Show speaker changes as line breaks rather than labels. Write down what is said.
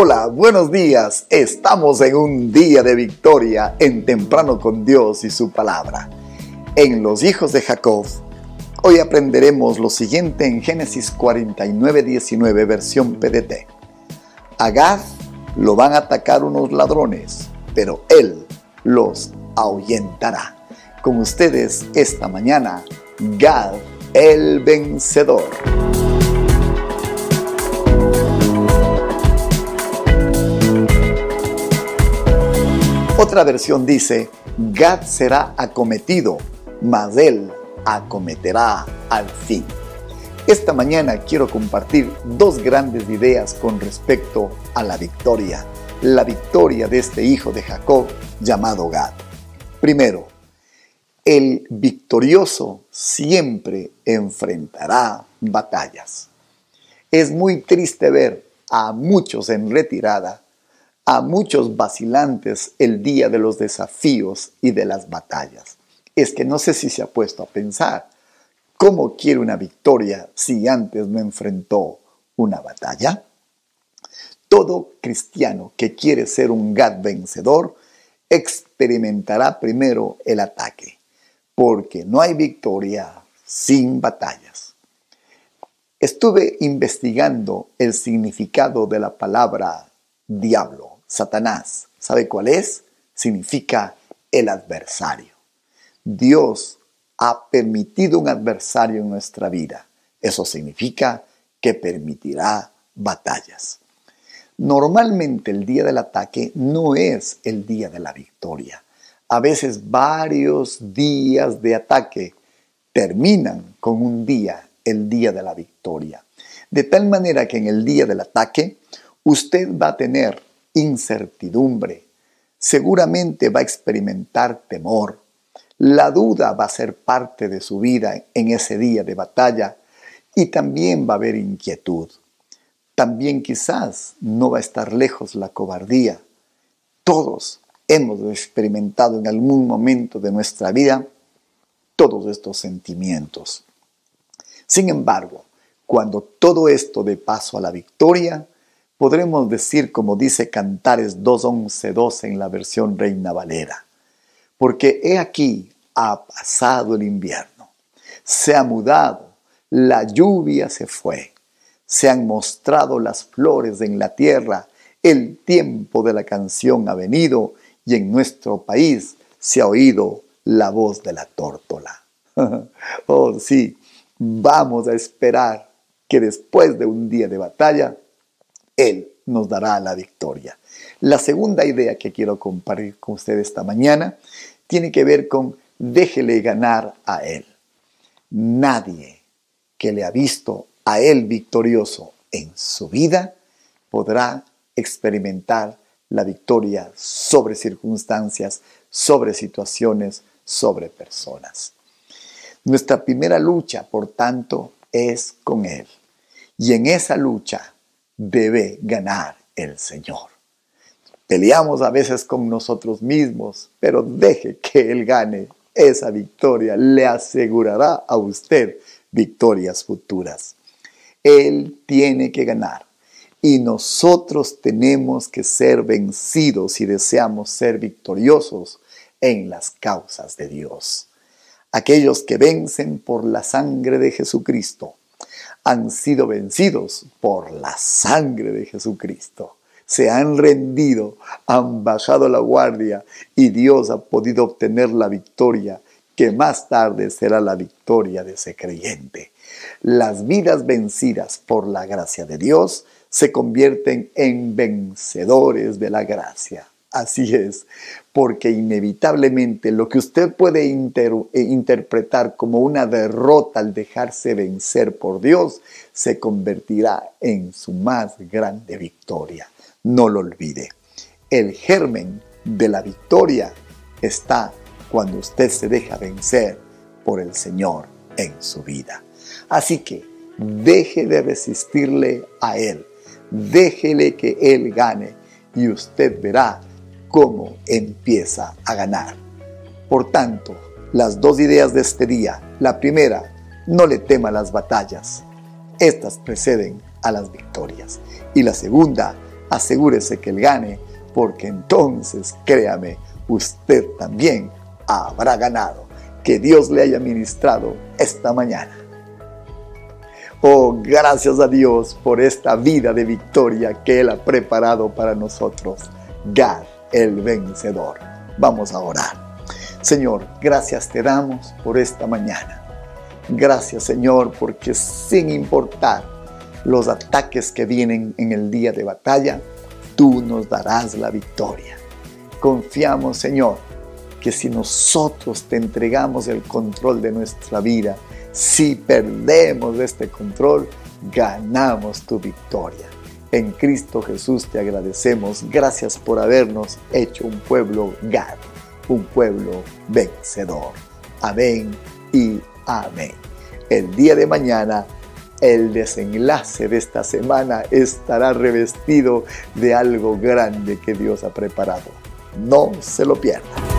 Hola, buenos días. Estamos en un día de victoria en temprano con Dios y su palabra. En los hijos de Jacob, hoy aprenderemos lo siguiente en Génesis 49, 19, versión PDT. A Gad lo van a atacar unos ladrones, pero él los ahuyentará. Con ustedes esta mañana, Gad el vencedor. Versión dice, Gad será acometido, mas él acometerá al fin. Esta mañana quiero compartir dos grandes ideas con respecto a la victoria, la victoria de este hijo de Jacob llamado Gad. Primero, el victorioso siempre enfrentará batallas. Es muy triste ver a muchos en retirada a muchos vacilantes el día de los desafíos y de las batallas. Es que no sé si se ha puesto a pensar, ¿cómo quiere una victoria si antes no enfrentó una batalla? Todo cristiano que quiere ser un Gad vencedor experimentará primero el ataque, porque no hay victoria sin batallas. Estuve investigando el significado de la palabra diablo Satanás. ¿Sabe cuál es? Significa el adversario. Dios ha permitido un adversario en nuestra vida. Eso significa que permitirá batallas. Normalmente el día del ataque no es el día de la victoria. A veces varios días de ataque terminan con un día, el día de la victoria. De tal manera que en el día del ataque usted va a tener incertidumbre, seguramente va a experimentar temor. La duda va a ser parte de su vida en ese día de batalla y también va a haber inquietud. También quizás no va a estar lejos la cobardía. Todos hemos experimentado en algún momento de nuestra vida todos estos sentimientos. Sin embargo, cuando todo esto dé paso a la victoria, podremos decir como dice Cantares 2.11.12 en la versión Reina Valera, porque he aquí ha pasado el invierno, se ha mudado, la lluvia se fue, se han mostrado las flores en la tierra, el tiempo de la canción ha venido y en nuestro país se ha oído la voz de la tórtola. oh sí, vamos a esperar que después de un día de batalla, él nos dará la victoria. La segunda idea que quiero compartir con ustedes esta mañana tiene que ver con déjele ganar a Él. Nadie que le ha visto a Él victorioso en su vida podrá experimentar la victoria sobre circunstancias, sobre situaciones, sobre personas. Nuestra primera lucha, por tanto, es con Él. Y en esa lucha debe ganar el Señor. Peleamos a veces con nosotros mismos, pero deje que Él gane esa victoria. Le asegurará a usted victorias futuras. Él tiene que ganar y nosotros tenemos que ser vencidos si deseamos ser victoriosos en las causas de Dios. Aquellos que vencen por la sangre de Jesucristo han sido vencidos por la sangre de Jesucristo. Se han rendido, han bajado la guardia y Dios ha podido obtener la victoria que más tarde será la victoria de ese creyente. Las vidas vencidas por la gracia de Dios se convierten en vencedores de la gracia. Así es, porque inevitablemente lo que usted puede eh, interpretar como una derrota al dejarse vencer por Dios se convertirá en su más grande victoria. No lo olvide. El germen de la victoria está cuando usted se deja vencer por el Señor en su vida. Así que deje de resistirle a Él, déjele que Él gane y usted verá cómo empieza a ganar. Por tanto, las dos ideas de este día. La primera, no le tema las batallas. Estas preceden a las victorias. Y la segunda, asegúrese que él gane, porque entonces, créame, usted también habrá ganado. Que Dios le haya ministrado esta mañana. Oh, gracias a Dios por esta vida de victoria que Él ha preparado para nosotros. Gad, el vencedor. Vamos a orar. Señor, gracias te damos por esta mañana. Gracias, Señor, porque sin importar los ataques que vienen en el día de batalla, tú nos darás la victoria. Confiamos, Señor, que si nosotros te entregamos el control de nuestra vida, si perdemos este control, ganamos tu victoria. En Cristo Jesús te agradecemos. Gracias por habernos hecho un pueblo Gad, un pueblo vencedor. Amén y amén. El día de mañana el desenlace de esta semana estará revestido de algo grande que Dios ha preparado. No se lo pierda.